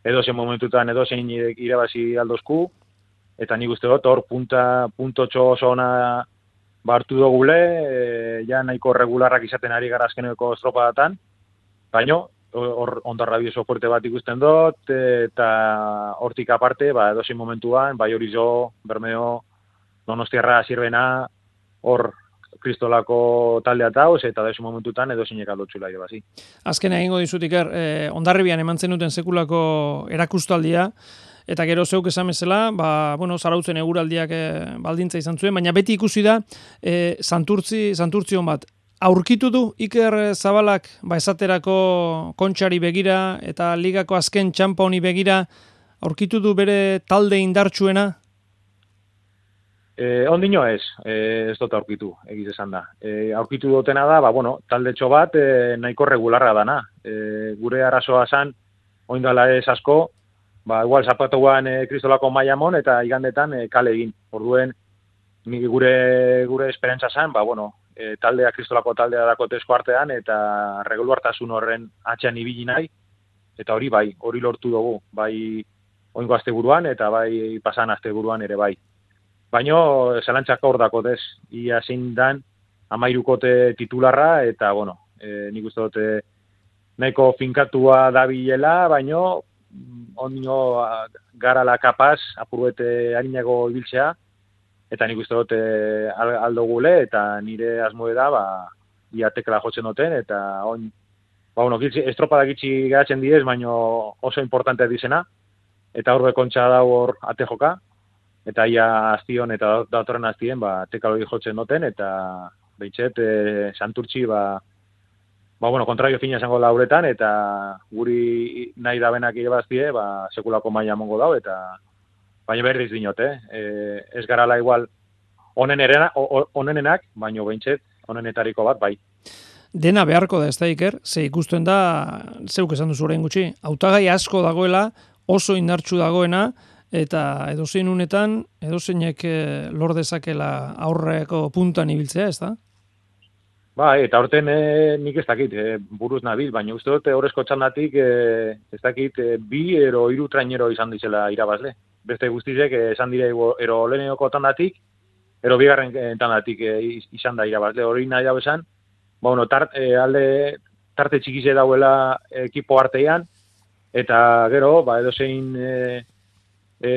edo zen momentutan edo zein irabazi aldozku, eta nik uste dut, hor punta, punto txo oso ona bartu dugule, e, ja nahiko regularrak izaten ari gara azkeneko estropadatan, baino, hor ondarra bioso fuerte bat ikusten dut, eta hortik aparte, ba, edosin momentuan, bai hori jo, bermeo, donostiarra, zirbena, hor kristolako taldea eta eta edosin momentutan edosin ekaldotxula ere bazi. Azken egingo dizutik er, eh, ondarribian eman zenuten sekulako erakustaldia, Eta gero zeuk esan bezala, ba, bueno, zarautzen eguraldiak e, baldintza izan zuen, baina beti ikusi da, e, santurtzi, santurtzion bat, aurkitu du Iker Zabalak ba esaterako kontxari begira eta ligako azken txampa honi begira aurkitu du bere talde indartsuena? Eh, ondino ez, eh, ez dut aurkitu, egiz esan da. Eh, aurkitu dutena da, ba, bueno, talde bat eh, nahiko regularra dana. Eh, gure arazoa zan, oindala ez asko, ba, igual zapatuan eh, kristolako maiamon eta igandetan eh, kale egin. Orduen, gure gure esperantza zan, ba, bueno, e, taldea kristolako taldea dako tesko artean, eta reguluartasun horren atxean ibili nahi, eta hori bai, hori lortu dugu, bai oingo asteburuan eta bai pasan asteburuan ere bai. Baino, zelantzak hor dako des, ia zein dan, amairukote titularra, eta, bueno, e, nik uste dute nahiko finkatua dabilela, baino, ondino garala kapaz, apuruete harinago ibiltzea, eta nik uste dut e, aldo gule, eta nire asmoe da, ba, ia tekela jotzen duten, eta on, ba, bueno, gitzi, estropada gitzi geratzen diez, baino oso importante dizena, eta horbe kontxa da hor ate joka, eta ia aztion eta datorren aztien, ba, tekala jotzen duten, eta behitxet, e, santurtzi, ba, ba, bueno, kontrario fina esango lauretan, eta guri nahi da benak irabaztie, ba, sekulako maia mongo dau, eta baina berriz dinot, eh? E, ez garala igual onen erena, onenenak, baino behintzet, onenetariko bat, bai. Dena beharko da ez da iker, ze ikusten da, zeuk esan duzu orain gutxi, autagai asko dagoela, oso indartsu dagoena, eta edozein unetan, edozeinek eh, lor dezakela aurreko puntan ibiltzea, ez da? Ba, eta horten e, nik ez dakit, e, buruz nabil, baina uste dut horrezko txandatik, e, ez dakit, e, bi ero iru trainero izan dizela irabazle beste guztizek eh, esan dire ero leheneko tandatik, ero bigarren eh, tandatik e, izan da irabazle hori nahi dago esan, ba, bueno, tart, alde tarte txikize dauela ekipo artean, eta gero, ba, edo zein e, e,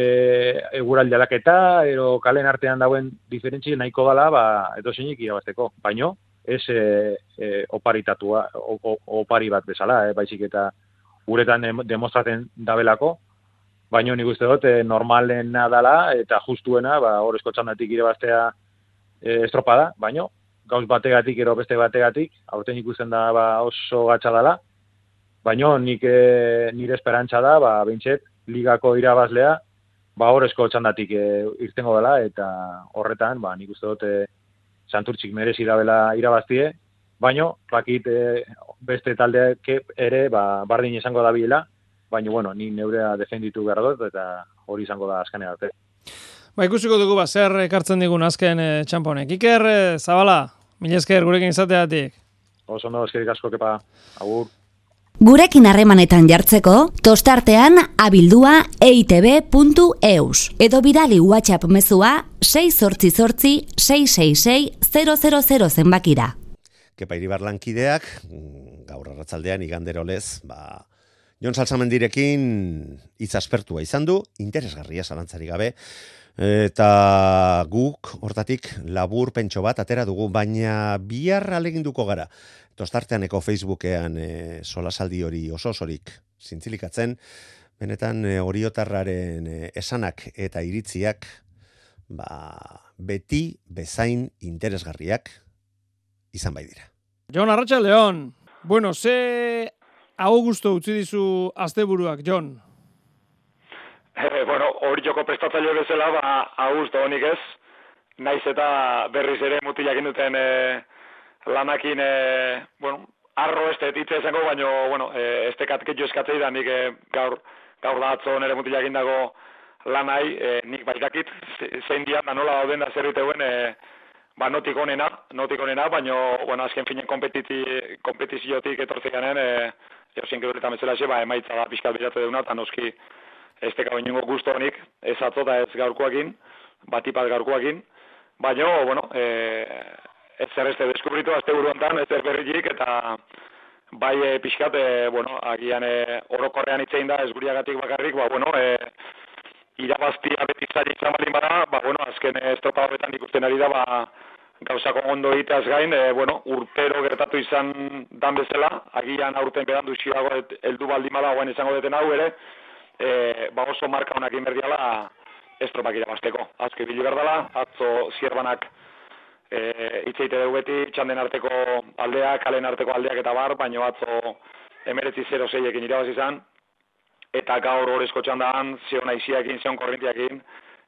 eguraldi ero kalen artean dauen diferentzi nahiko dala, ba, edo zeinik irabazteko, baino, ez e, e, oparitatua, opari bat bezala, e, baizik eta guretan demostratzen dabelako, baina nik uste dut e, normalena dala eta justuena, ba, horrezko txandatik irabaztea e, estropada, baina gauz bategatik ero beste bategatik, aurten ikusten da ba, oso gatsa dala, baina nik e, nire esperantza da, ba, bintxet, ligako irabazlea, ba, horrezko txandatik e, irtengo dela, eta horretan, ba, nik uste dut e, santurtzik merezi dabela irabaztie, baina, bakit e, beste taldeak ere, ba, bardin izango da bilela, baina, bueno, ni neurea defenditu behar dut, eta hori izango da azkanea arte. Ba, ikusiko dugu ba, zer ekartzen digun azken e, txamponek. Iker, e, Zabala, mila esker gurekin izateatik. Oso no, eskerik asko kepa, agur. Gurekin harremanetan jartzeko, tostartean abildua eitb.eus edo bidali WhatsApp mezua 6 666 zenbakira. Kepa iribar lankideak, mm, gaur arratzaldean iganderolez, ba, Jon Salsamendirekin hitz aspertua izan du, interesgarria zalantzari gabe, eta guk hortatik labur pentso bat atera dugu, baina bihar aleginduko gara. Tostarteaneko Facebookean e, solasaldi hori oso osorik zintzilikatzen, benetan e, oriotarraren e, esanak eta iritziak ba, beti bezain interesgarriak izan bai dira. Jon, arratxa leon. Bueno, ze hau guztu utzi dizu asteburuak, Jon? Eh, bueno, hori joko prestatzaile bezala, ba, augusto honik ez, naiz eta berriz ere mutilak duten e, lanakin, e, bueno, arro este ditze izango, baino, bueno, e, este katketu eskatzei da, nik e, gaur, gaur da atzo nere mutilak dago lanai, e, nik baikakit, zein dian da nola dauden da zerriteuen, e, ba, notik onena, notik onena, baino, bueno, azken finen kompetiziotik etortzik ganen, e, jo, zien geroretan bezala ba, emaitza da pixkat bilatu deuna, eta noski, ez teka bainungo guztu honik, ez atzo ez gaurkoakin, batipat gaurkoakin, baina, bueno, e, ez zer ez deskubritu azte buruantan, ez zer berritik, eta bai e, pixkat, e, bueno, agian e, orokorrean itzein da, ez guriagatik bakarrik, ba, bueno, e, irabaztia beti zari izan balin bada, ba, bueno, azken estropa horretan ikusten ari da, ba, gauzako ondo egiteaz gain, e, bueno, urtero gertatu izan dan bezala, agian aurten berandu xiago heldu baldin bada, guain izango deten hau ere, e, ba oso marka honak inberdiala estropak irabazteko. Azke bili berdala, atzo zierbanak e, itzeite dugu beti, txanden arteko aldeak, kalen arteko aldeak eta bar, baino atzo emeretzi 0 ekin irabaz izan, eta gaur horrezko txandan, zion aiziakin, zion korrintiakin,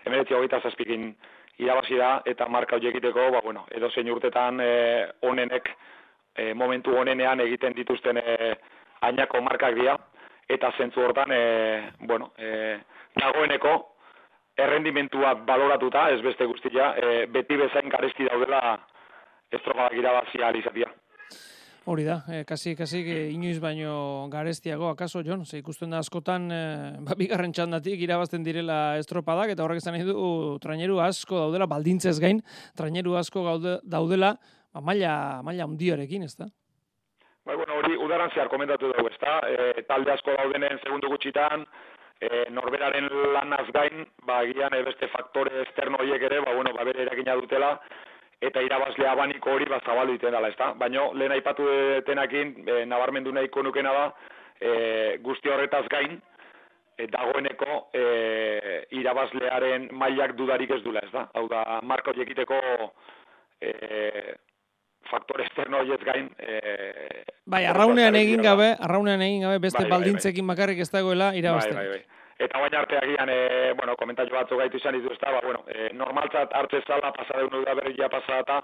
emeretzi hogeita zazpikin irabazi da, eta marka hori egiteko, ba, bueno, edo zein urtetan e, onenek, e, momentu onenean egiten dituzten e, ainako markak dira, eta zentzu hortan, e, bueno, e, dagoeneko, errendimentua baloratuta, ez beste guztia, e, beti bezain garesti daudela estropadak irabazia alizatia. Hori da, e, kasi, kasi, e, inoiz baino garestiago, akaso, Jon, ze ikusten da askotan, e, ba, bigarren txandatik irabazten direla estropadak, eta horrek izan du, traineru asko daudela, baldintzez gain, traineru asko gaude, daudela, ba, maila, maila undiarekin, ez da? Bai, bueno, hori udaran zehar komentatu dugu, ezta? E, talde asko daudenen segundu gutxitan, e, norberaren lanaz gain, ba, gian e, beste faktore externo horiek ere, ba, bueno, ba, bere erakina dutela, eta irabazle abaniko hori ba, zabaldu iten dela, ezta? Baina, lehen aipatu detenakin, e, nabarmendu nahiko nukena da, e, guzti horretaz gain, e, dagoeneko e, irabazlearen mailak dudarik ez dula, ez da? Hau da, marko jekiteko e, faktor externo horiez gain... E, bai, arraunean egin gabe, arraunean egin gabe, beste bai, bai, baldintzekin bai. bakarrik ez dagoela irabazten. Bai, bai, bai. Eta baina arte agian, e, bueno, komentatio batzu gaitu izan ditu ba, bueno, e, normaltzat hartze zala, pasada unu da berri ja pasada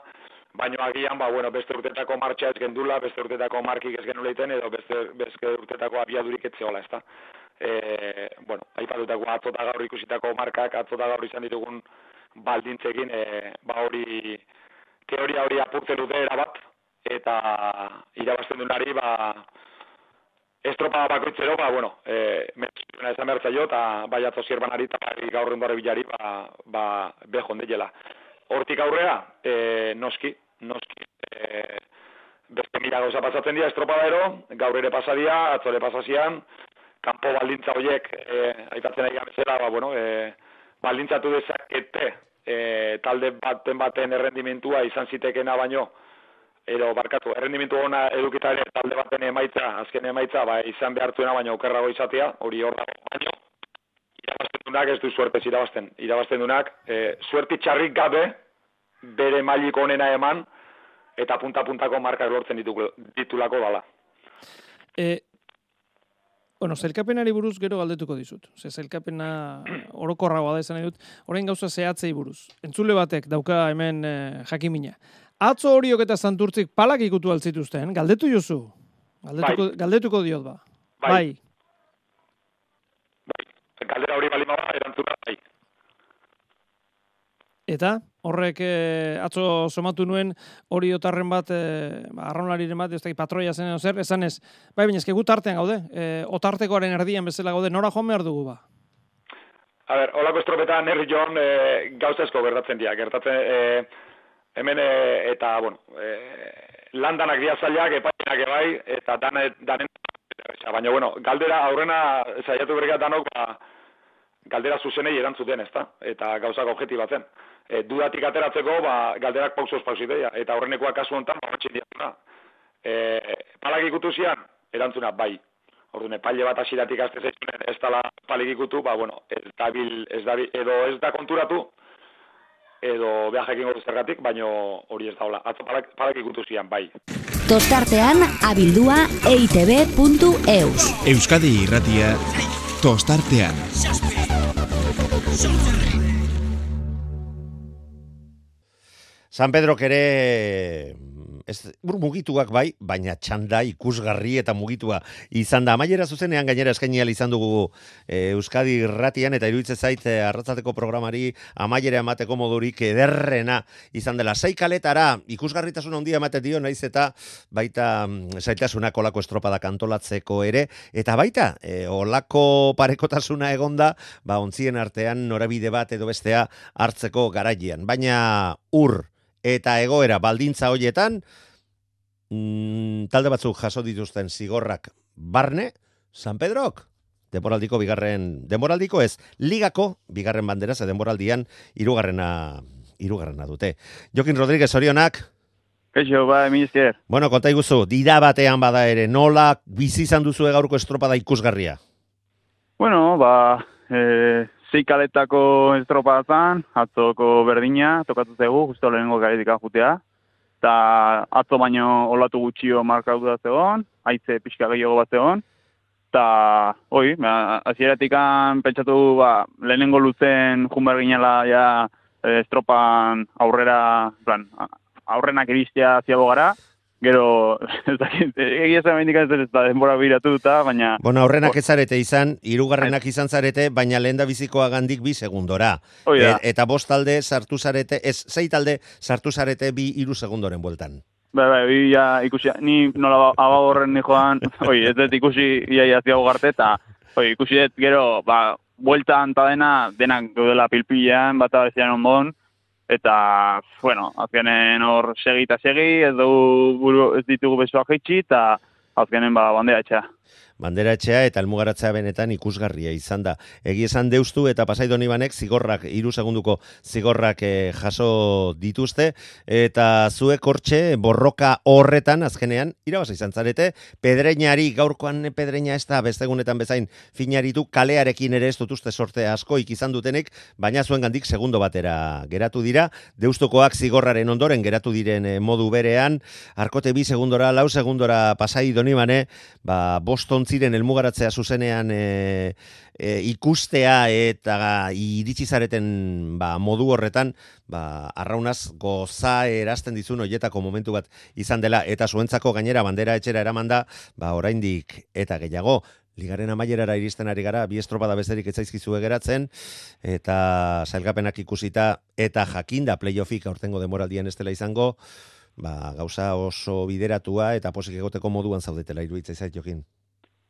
baina agian, ba, bueno, beste urtetako martxa ez gendula, beste urtetako markik ez genula iten, edo beste, beste urtetako abiadurik etzeola, ezta. E, bueno, aipatutako atzota gaur ikusitako markak, atzota gaur izan ditugun baldintzekin, e, ba hori teoria hori apurtzen dute erabat, eta irabazten dunari, ba, estropa bakoitzero, ba, bueno, e, metzuna esan behar zailo, eta bai atzo zierbanari, eta bai gaur bilari, ba, ba behon dela. Hortik aurrea, e, noski, noski, e, beste mira gauza pasatzen dira estropa ero, gaur ere pasadia, atzo ere pasazian, kanpo baldintza horiek, e, aipatzen ari gamezela, ba, bueno, e, baldintzatu dezakete, e, talde baten baten errendimentua izan zitekena baino, edo barkatu, errendimentu ona edukita ere talde baten emaitza, azken emaitza, ba, izan behartuena baino okerrago izatea, hori hor dago baino, irabazten dunak ez du suertez irabazten, irabazten dunak, e, suerti txarrik gabe, bere mailik onena eman, eta punta-puntako markak lortzen ditulako dala. E, Bueno, zelkapenari buruz gero galdetuko dizut. Ze zelkapena orokorragoa da esan dut. Orain gauza zehatzei buruz. Entzule batek dauka hemen eh, jakimina. Atzo horiok eta santurtzik palak ikutu altzituzten, galdetu jozu. Galdetuko, bai. galdetuko diot ba. Bai. bai. galdera hori balima ba, erantzuna bai. Eta horrek e, atzo somatu nuen hori otarren bat, e, ba, arraunlariren bat, ez da, patroia zen edo zer, esan ez, bai, baina ezke gut artean gaude, e, otartekoaren erdian bezala gaude, nora joan behar dugu ba? A ber, holako estropetan herri joan e, gauzezko gertatzen dira, gertatzen e, hemen e, eta, bueno, e, landanak dia zailak, epainak ebai, eta dan, danen, baina, bueno, galdera aurrena zaiatu berga danok, ba, galdera zuzenei erantzuten, ezta? Eta gauzak objektibatzen e, dudatik ateratzeko, ba, galderak pausoz pausitea, eta horrenekoa kasu honetan, ba, diatuna. E, palak ikutu zian, erantzuna, bai. Orduan, epaile bat asiratik azte ez dala palik ikutu, ba, bueno, ez dabil, ez dabil, edo ez da konturatu, edo behar gotu zergatik, baino hori ez daula. Atzo palak, palak ikutu zian, bai. Tostartean abildua eitb.eus Euskadi irratia tostartean. San Pedro ere ez, mugituak bai, baina txanda ikusgarri eta mugitua izan da. Amaiera zuzenean gainera eskainial izan dugu e, Euskadi ratian eta iruditze zait e, arratzateko programari amaiera emateko modurik ederrena izan dela. Sei kaletara ikusgarritasun handia emate dio naiz eta baita mm, zaitasunak olako estropada kantolatzeko ere eta baita e, olako parekotasuna egonda ba ontzien artean norabide bat edo bestea hartzeko garaian. Baina ur eta egoera baldintza hoietan mm, talde batzuk jaso dituzten zigorrak barne, San Pedrok, denboraldiko bigarren, denboraldiko ez, ligako bigarren bandera, ze denboraldian irugarrena, irugarrena dute. Jokin Rodríguez, orionak? Kaixo, ba, eminizkier. Bueno, konta iguzu, dira batean bada ere, nola bizi izan duzu gaurko estropada ikusgarria? Bueno, ba, e, zei kaletako estropazan, atzoko berdina, tokatu zegu, justo lehenengo galetik jutea. Ta atzo baino olatu gutxio markatu da zegoen, haitze pixka gehiago bat zegoen. Ta, oi, ba, azieratik pentsatu ba, lehenengo luzen junber ginela ja, estropan aurrera, plan, aurrenak iristea ziago gara, gero, ez dakit, egia zen mendik ez da denbora biratu duta, baina... Bueno, aurrenak ez zarete izan, irugarrenak izan zarete, baina lehen da bizikoa gandik bi segundora. E, eta bost talde sartu zarete, ez, zei talde sartu zarete bi iru segundoren bueltan. Bai, bai, bi ja ikusi, ni nola aba horren ni joan, oi, ez dut ikusi ia ia garte, eta oi, ikusi dut gero, ba, bueltan ta dena, denak gaudela pilpilean, bat abezian onbon, eta, bueno, azkenen hor segi eta segi, ez, dugu, buru, ez ditugu besoak jaitsi, eta azkenen ba, bandea etxea bandera etxea eta elmugaratzea benetan ikusgarria izan da. Egi esan deustu eta pasaidon ibanek zigorrak, iru segunduko zigorrak eh, jaso dituzte, eta zuek hortxe borroka horretan azkenean irabasa izan zarete, pedreinari gaurkoan pedreina ez da bestegunetan bezain finaritu kalearekin ere ez dutuzte sorte asko ikizan dutenek, baina zuen gandik segundo batera geratu dira, deustukoak zigorraren ondoren geratu diren eh, modu berean, arkote bi segundora, lau segundora pasai donibane, ba, boston ziren elmugaratzea zuzenean e, e, ikustea eta iritsi zareten ba, modu horretan ba, arraunaz goza erazten dizun hoietako momentu bat izan dela eta zuentzako gainera bandera etxera eramanda ba, oraindik eta gehiago Ligaren amaierara iristen ari gara, bi estropada bezerik etzaizkizu egeratzen, eta zailgapenak ikusita, eta jakinda playoffik aurtengo demoraldien ez dela izango, ba, gauza oso bideratua eta posik egoteko moduan zaudetela iruditzea zait jokin.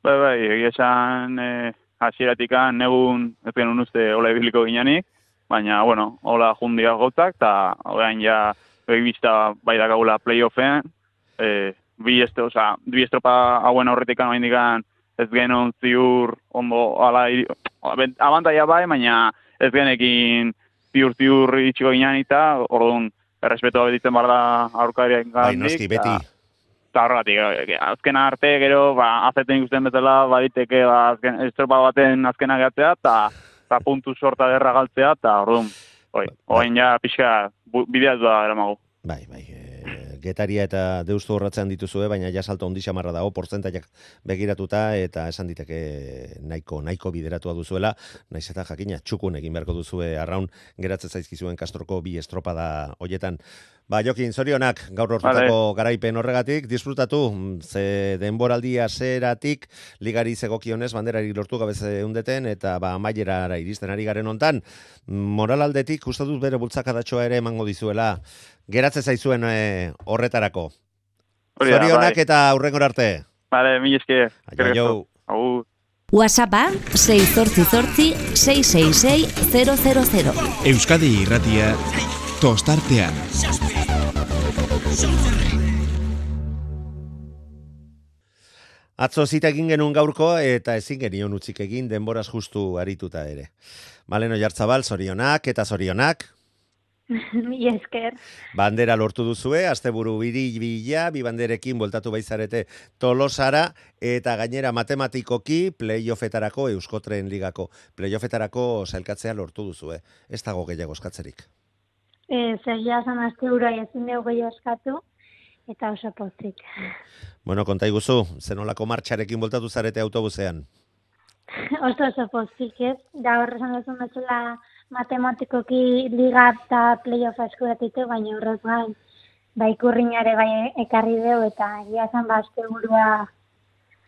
Bai, bai, egia esan e, asieratika negun ez genuen uste hola ibiliko ginenik, baina, bueno, hola jundia gautak, eta orain ja begibista bai dakagula playoffen, e, bi, este, oza, bi estropa hauen aurretik hain dikan ez genon ziur ondo ala, abantaia bai, baina ez genekin ziur ziur itxiko ginean eta, orduan, errespetua betitzen barda aurkariak Bai, noski, beti, eta horregatik, eh, azken arte, gero, ba, azeten ikusten bezala, baditeke, ba, azken, estropa baten azkena gehatzea, eta puntu sorta derra galtzea, eta orduan, oi, bai. ja, pixka, bidea da eramagu. Bai, bai, e, getaria eta deustu horratzean dituzue, baina ja salto ondi xamarra dago, portzentaiak begiratuta, eta esan diteke nahiko, nahiko bideratua duzuela, naiz eta jakina, txukun egin beharko duzue arraun, geratzen zaizkizuen kastroko bi estropada hoietan. Ba, Jokin, zorionak, gaur hortutako garaipen horregatik, disfrutatu, ze denboraldia zeratik, ligari zegokionez, banderari lortu gabez eundeten, eta ba, maiera iristen ari garen hontan, moralaldetik, uste dut bere bultzakadatxoa ere emango dizuela, geratzen zaizuen eh, horretarako. Hori da, Zorionak bai. eta hurrengor arte. Vale, mi esker. Agur. WhatsAppa 688 666 000. Euskadi irratia tostartean. Atzo zita egin genuen gaurko eta ezin genion utzik egin denboraz justu arituta ere. Maleno Jartzabal, zorionak eta zorionak. Mi esker. Bandera lortu duzue, asteburu biri bila, bi banderekin bueltatu baizarete tolosara, eta gainera matematikoki playoffetarako Euskotren ligako playoffetarako sailkatzea lortu duzue. Ez dago gehiago eskatzerik. E, Zegia zan azte ura ezin dugu gehiago eskatu, eta oso pozik. Bueno, konta iguzu, zenolako martxarekin bueltatu zarete autobusean. oso oso pozik ez. Gaur esan duzun bezala matematikoki liga eta playoff eskuratite, baina horrez gain, ba ikurrinare bai ekarri deu, eta egia zan ba azte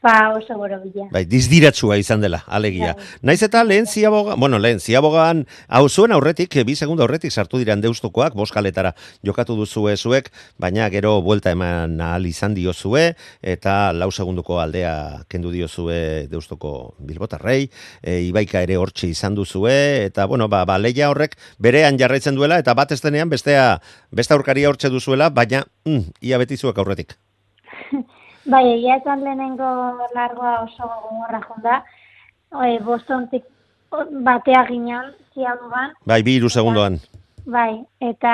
ba oso boro bila. Bai, dizdiratsua izan dela, alegia. Naiz eta lehen ziaboga, bueno, lehen ziabogan, hau zuen aurretik, bi segundo aurretik sartu diran deustukoak, boskaletara jokatu duzue zuek, baina gero buelta eman ahal izan diozue, eta lau segunduko aldea kendu diozue deustuko bilbotarrei, e, ibaika ere hortxe izan duzue, eta bueno, ba, ba leia horrek berean jarraitzen duela, eta bat ez denean bestea, beste aurkaria hortxe duzuela, baina, mm, ia beti zuek aurretik. Bai, egia esan lehenengo largoa oso gogorra jonda. E, Bostontik batea ginen, ziagogan, Bai, bi iru segundoan. bai, eta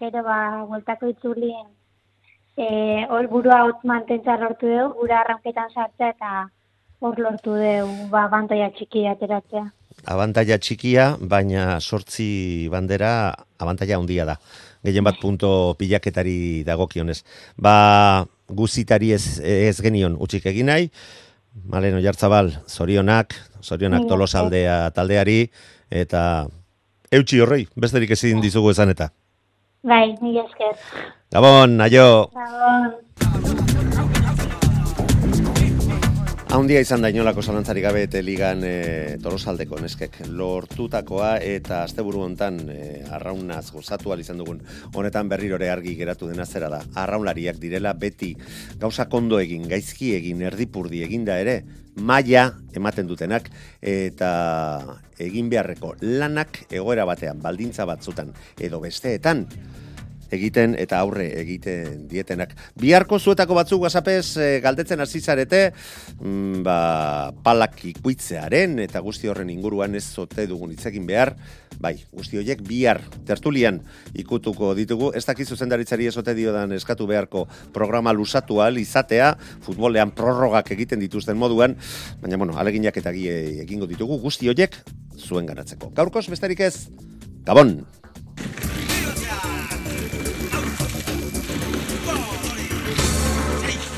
gero ba, bueltako itzulien, e, hor burua hotz mantentza lortu dugu, gura arranketan sartzea eta hor lortu dugu, ba, bantoia txiki ateratzea. abantaia txikia, baina sortzi bandera abantaia handia da. Gehien bat punto pilaketari dagokionez. Ba, guzitari ez, ez genion utxik egin nahi, Maleno Jartzabal, zorionak, zorionak tolosaldea taldeari, eta eutxi horrei, besterik ezin dizugu esan eta. Bai, mila esker. Gabon, aio! Gabon. Haundia izan da inolako zalantzarik gabe eta ligan e, torosaldeko neskek lortutakoa eta asteburu hontan e, arraunaz gozatu izan dugun honetan berrirore argi geratu dena zera da. Arraunlariak direla beti gauza kondo egin, gaizki egin, erdipurdi eginda ere, maila ematen dutenak eta egin beharreko lanak egoera batean, baldintza batzutan edo besteetan egiten eta aurre egiten dietenak. Biharko zuetako batzuk WhatsAppez e, galdetzen hasi zarete, mm, ba, palak ikuitzearen eta guzti horren inguruan ez zote dugun hitzekin behar, bai, guzti horiek bihar tertulian ikutuko ditugu, ez dakizu zuzendaritzari ezote diodan eskatu beharko programa lusatu ahal izatea, futbolean prorrogak egiten dituzten moduan, baina, bueno, aleginak eta gie egingo ditugu, guzti horiek zuen ganatzeko. Gaurkoz, besterik ez, Gabon!